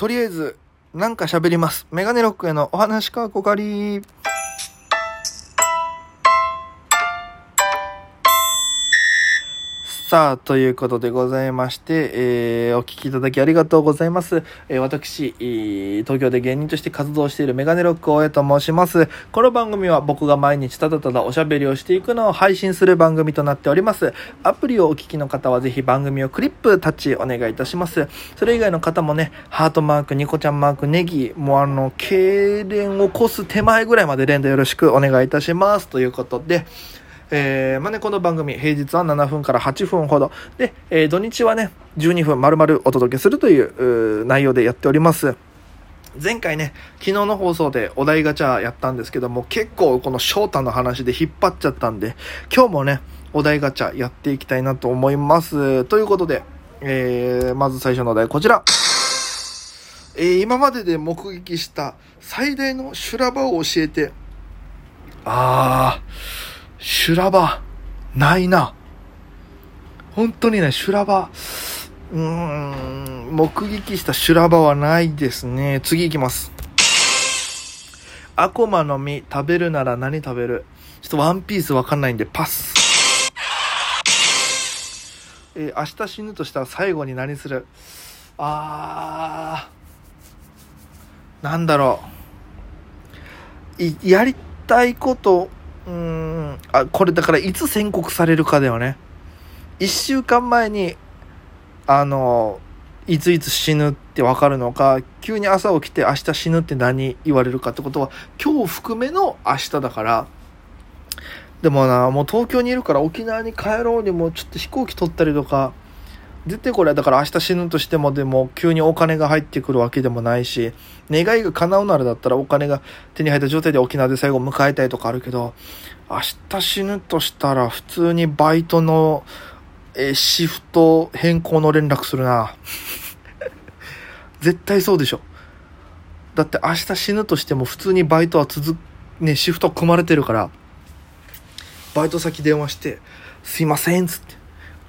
とりあえず、なんか喋ります。メガネロックへのお話かこかり。さあ、ということでございまして、えー、お聞きいただきありがとうございます。えー私、東京で芸人として活動しているメガネロック大江と申します。この番組は僕が毎日ただただおしゃべりをしていくのを配信する番組となっております。アプリをお聞きの方はぜひ番組をクリップ、タッチお願いいたします。それ以外の方もね、ハートマーク、ニコちゃんマーク、ネギ、もうあの、痙攣を起こす手前ぐらいまで連打よろしくお願いいたします。ということで、えーまあね、この番組、平日は7分から8分ほど。で、えー土日はね、12分丸々お届けするというう内容でやっております。前回ね、昨日の放送でお題ガチャやったんですけども、結構この翔太の話で引っ張っちゃったんで、今日もね、お題ガチャやっていきたいなと思います。ということで、えーまず最初のお題こちら。えー今までで目撃した最大の修羅場を教えて。あー、修羅場、ないな。本当にね、修羅場、うーん、目撃した修羅場はないですね。次行きます。悪魔の実食べるなら何食べる？ちょっとワンピースわかんないんでパス。えー明日死ぬとしたら最後に何する？あー、なんだろう。いやりたいこと、うん、あ、これだからいつ宣告されるかだよね。一週間前に、あの、いついつ死ぬってわかるのか、急に朝起きて明日死ぬって何言われるかってことは、今日含めの明日だから、でもな、もう東京にいるから沖縄に帰ろうにもちょっと飛行機取ったりとか、絶対これだから明日死ぬとしてもでも急にお金が入ってくるわけでもないし、願いが叶うならだったらお金が手に入った状態で沖縄で最後迎えたいとかあるけど、明日死ぬとしたら普通にバイトの、えシフト変更の連絡するな。絶対そうでしょ。だって明日死ぬとしても普通にバイトは続く、ね、シフト組まれてるから、バイト先電話して、すいません、っつって。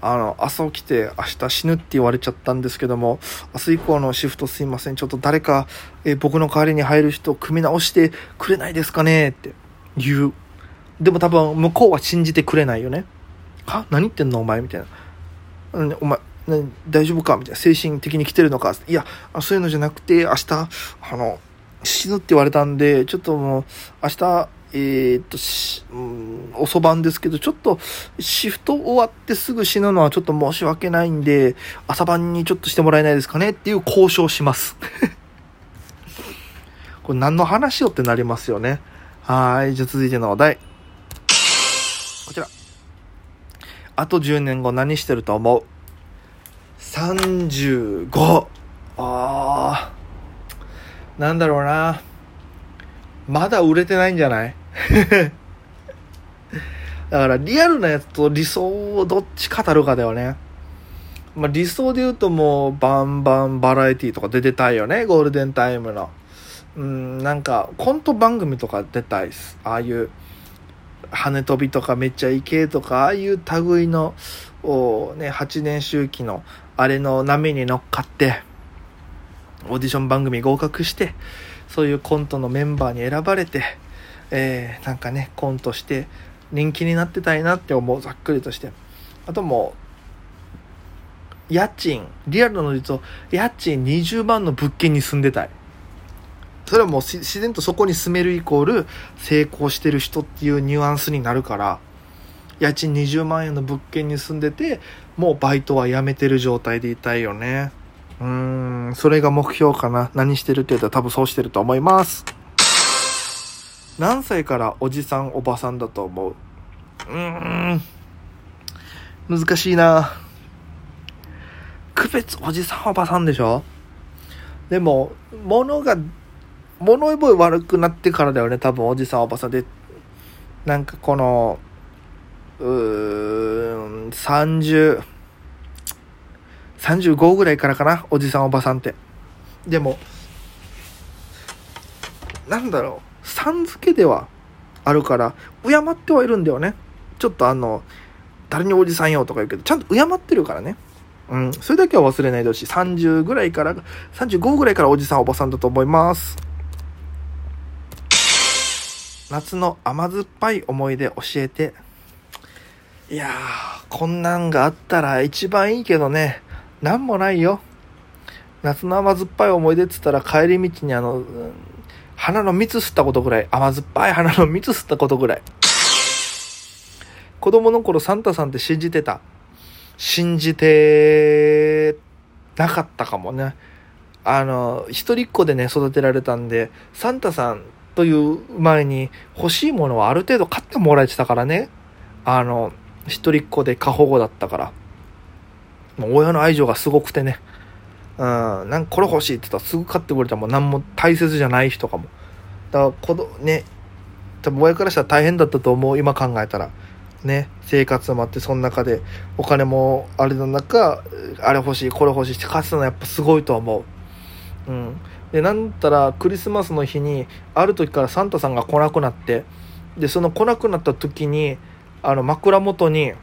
あの、朝起きて明日死ぬって言われちゃったんですけども、明日以降のシフトすいません、ちょっと誰か、え僕の代わりに入る人を組み直してくれないですかねって言う。でも多分向こうは信じてくれないよね。は？何言ってんのお前みたいな。お前、大丈夫か？みたいな。精神的に来てるのかいや、そういうのじゃなくて、明日、あの、死ぬって言われたんで、ちょっともう、明日、えーっと、しうん、遅番ですけど、ちょっと、シフト終わってすぐ死ぬのはちょっと申し訳ないんで、朝晩にちょっとしてもらえないですかねっていう交渉します。これ何の話よってなりますよね。はい。じゃあ続いてのお題。こちら。あと10年後何してると思う ?35。あー。なんだろうな。まだ売れてないんじゃない？だからリアルなやつと理想をどっち語るかだよね。まあ理想で言うともうバンバンバラエティとか出てたいよね。ゴールデンタイムの。うん、なんかコント番組とか出たいっす。ああいう羽飛びとかめっちゃイケとか、ああいう類の、おね、8年周期のあれの波に乗っかって、オーディション番組合格して、そういうコントのメンバーに選ばれて、えー、なんかね、コントして人気になってたいなって思う、ざっくりとして。あともう、家賃、リアルので言うと、家賃20万の物件に住んでたい。それはもう自然とそこに住めるイコール成功してる人っていうニュアンスになるから、家賃20万円の物件に住んでて、もうバイトは辞めてる状態でいたいよね。うーん、それが目標かな。何してるって言ったら多分そうしてると思います。何歳からおじさんおばさんだと思う？うーん、難しいな。区別おじさんおばさんでしょ？でも、物が、物覚え悪くなってからだよね、多分おじさんおばさんで。なんかこの、うーん、30、35ぐらいからかな、おじさんおばさんって。でも、なんだろう、さん付けではあるから、敬ってはいるんだよね。ちょっとあの、誰におじさんよとか言うけど、ちゃんと敬ってるからね。うん、それだけは忘れないでほしい。30ぐらいから、35ぐらいからおじさんおばさんだと思います。夏の甘酸っぱい思い出教えて。いやー、こんなんがあったら一番いいけどね、なんもないよ。夏の甘酸っぱい思い出っつったら帰り道にあの、うん花の蜜吸ったことぐらい、甘酸っぱい花の蜜吸ったことぐらい。子供の頃サンタさんって信じてた？信じてなかったかもね。あの、一人っ子でね、育てられたんで、サンタさんという前に欲しいものはある程度買ってもらえてたからね。あの、一人っ子で過保護だったから。もう親の愛情がすごくてね。うん、なんかこれ欲しいって言ったらすぐ買ってくれたもん何も大切じゃない人かも。だから子供ね、多分親からしたら大変だったと思う、今考えたら。ね、生活もあって、その中でお金もあれの中、あれ欲しい、これ欲しいって買ってたのはやっぱすごいと思う。うん。で、なんたらクリスマスの日に、ある時からサンタさんが来なくなって、で、その来なくなった時に、あの枕元に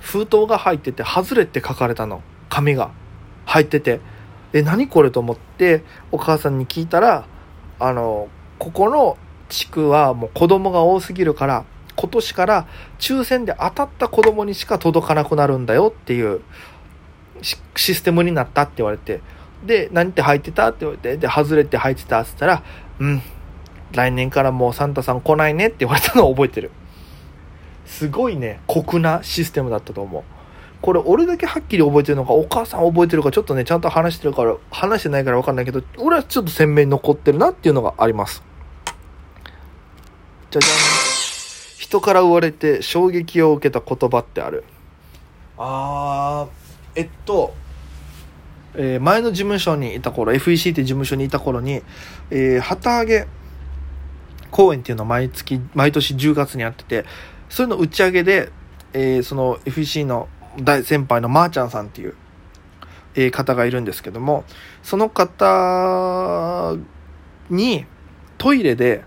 封筒が入ってて、外れって書かれたの。紙が。入ってて。え、何これと思って、お母さんに聞いたら、あの、ここの地区はもう子供が多すぎるから、今年から抽選で当たった子供にしか届かなくなるんだよっていうシステムになったって言われて、で、何て入ってたって言われて、で、外れて入ってたって言ったら、うん、来年からもうサンタさん来ないねって言われたのを覚えてる。すごいね、酷なシステムだったと思う。これ俺だけはっきり覚えてるのか、お母さん覚えてるか、ちょっとね、ちゃんと話してるから、話してないから分かんないけど、俺はちょっと鮮明に残ってるなっていうのがあります。じゃじゃん。人から言われて衝撃を受けた言葉ってある。あー、えっと、えー前の事務所にいた頃、FEC って事務所にいた頃に、えー旗揚げ公演っていうのを毎月、毎年10月にやってて、それの打ち上げで、えーその FEC の大先輩のまーちゃんさんっていう、え方がいるんですけども、その方にトイレで、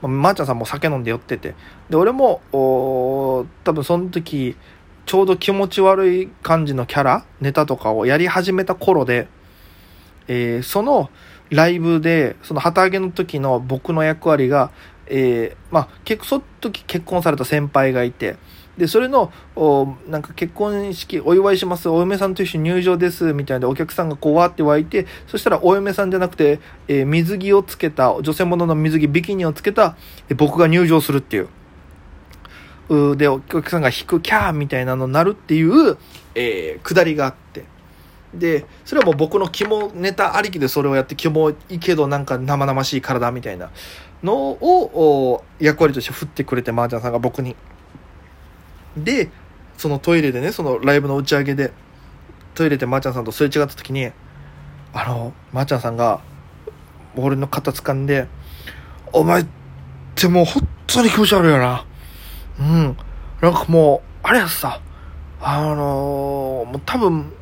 まあまーちゃんさんも酒飲んで酔ってて、で、俺も、お多分その時、ちょうど気持ち悪い感じのキャラ、ネタとかをやり始めた頃で、えーそのライブで、その旗揚げの時の僕の役割が、えーまあ、結構その時結婚された先輩がいて、で、それの、おなんか結婚式お祝いします、お嫁さんと一緒に入場です、みたいなお客さんがこうわーって湧いて、そしたらお嫁さんじゃなくて、えー水着をつけた、女性ものの水着、ビキニをつけた、え僕が入場するっていう。うで、お客さんが引くキャーみたいなのになるっていう、えー、くだりがあって。で、それはもう僕の肝ネタありきでそれをやって、肝いいけどなんか生々しい体みたいなのをお役割として振ってくれて、麻雀さんが僕に。で、そのトイレでね、そのライブの打ち上げで、トイレで麻雀さんとすれ違った時に、あの、麻雀さんが、俺の肩掴んで、お前ってもう本当に気持ち悪いよな。うん。なんかもう、あれやさ、あのーもう多分、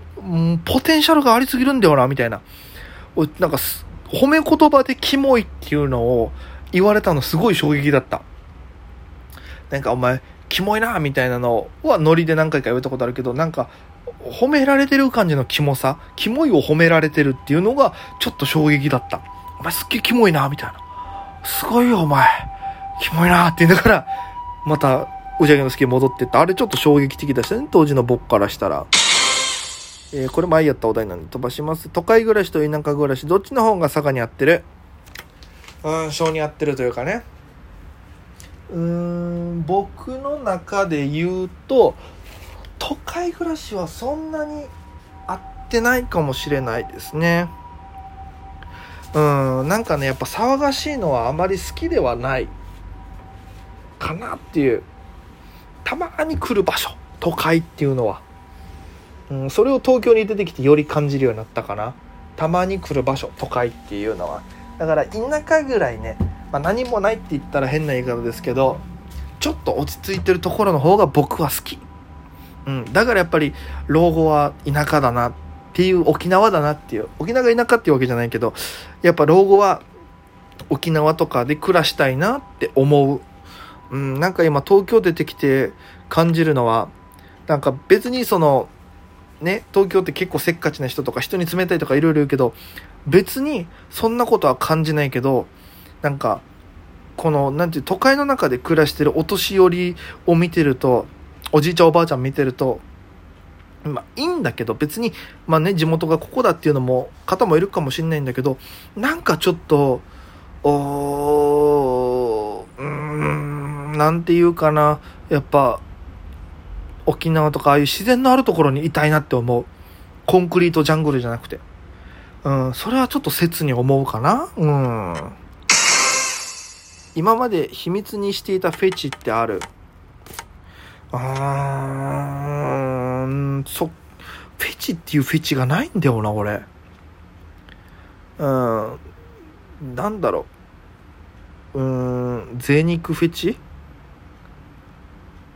ポテンシャルがありすぎるんだよな、みたいな。なんか、褒め言葉でキモいっていうのを言われたのすごい衝撃だった。なんかお前、キモいな、みたいなのはノリで何回か言われたことあるけど、なんか、褒められてる感じのキモさ、キモいを褒められてるっていうのがちょっと衝撃だった。お前すっげえキモいな、みたいな。すごいよ、お前。キモいなって言いながら、また、打ち上げのスキー戻ってった。あれちょっと衝撃的でしたね、当時の僕からしたら。えーこれ前やったお題なんで飛ばします。都会暮らしと田舎暮らし、どっちの方が坂に合ってる？うん、性に合ってるというかね。うーん、僕の中で言うと、都会暮らしはそんなに合ってないかもしれないですね。うん、なんかね、やっぱ騒がしいのはあまり好きではないかなっていう。たまに来る場所、都会っていうのは。うん、それを東京に出てきてより感じるようになったかな。たまに来る場所、都会っていうのは。だから田舎ぐらいね、まあ、何もないって言ったら変な言い方ですけど、ちょっと落ち着いてるところの方が僕は好き。うん、だからやっぱり老後は田舎だなっていう沖縄だなっていう沖縄が田舎っていうわけじゃないけどやっぱ老後は沖縄とかで暮らしたいなって思う、うん、なんか今東京出てきて感じるのはなんか別にそのね、東京って結構せっかちな人とか人に冷たいとかいろいろ言うけど、別にそんなことは感じないけど、なんか、この、なんていう、都会の中で暮らしてるお年寄りを見てると、おじいちゃんおばあちゃん見てると、まあいいんだけど、別に、まあね、地元がここだっていうのも、方もいるかもしれないんだけど、なんかちょっと、お、うーん、なんていうかな、やっぱ、沖縄とかああいう自然のあるところにいたいなって思う。コンクリートジャングルじゃなくて。うん、それはちょっと切に思うかな。うん。今まで秘密にしていたフェチってある？あーん、そ、フェチっていうフェチがないんだよな、俺。うん、なんだろう。うん、贅肉フェチ？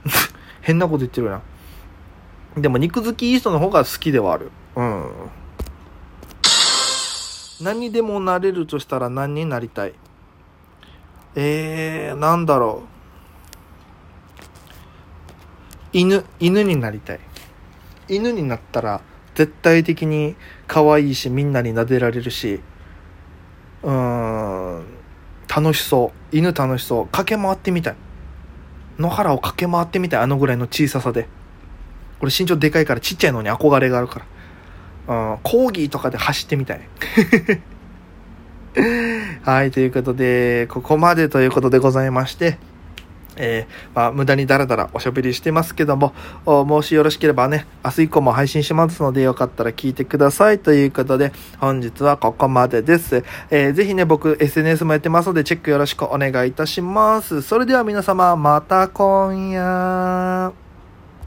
変なこと言ってるな。でも肉好きいい人の方が好きではある。うん。何にでもなれるとしたら何になりたい？えー、なんだろう。犬、犬になりたい。犬になったら絶対的に可愛いしみんなに撫でられるし、うーん、楽しそう。犬楽しそう。駆け回ってみたい。野原を駆け回ってみたい。あのぐらいの小ささで。これ身長でかいからちっちゃいのに憧れがあるから。うん、コーギーとかで走ってみたい。はい、ということで、ここまでということでございまして、えー、まあ、無駄にダラダラおしゃべりしてますけども、もしよろしければね、明日以降も配信しますので、よかったら聞いてください。ということで、本日はここまでです。えー、ぜひね、僕、SNS もやってますので、チェックよろしくお願いいたします。それでは皆様、また今夜。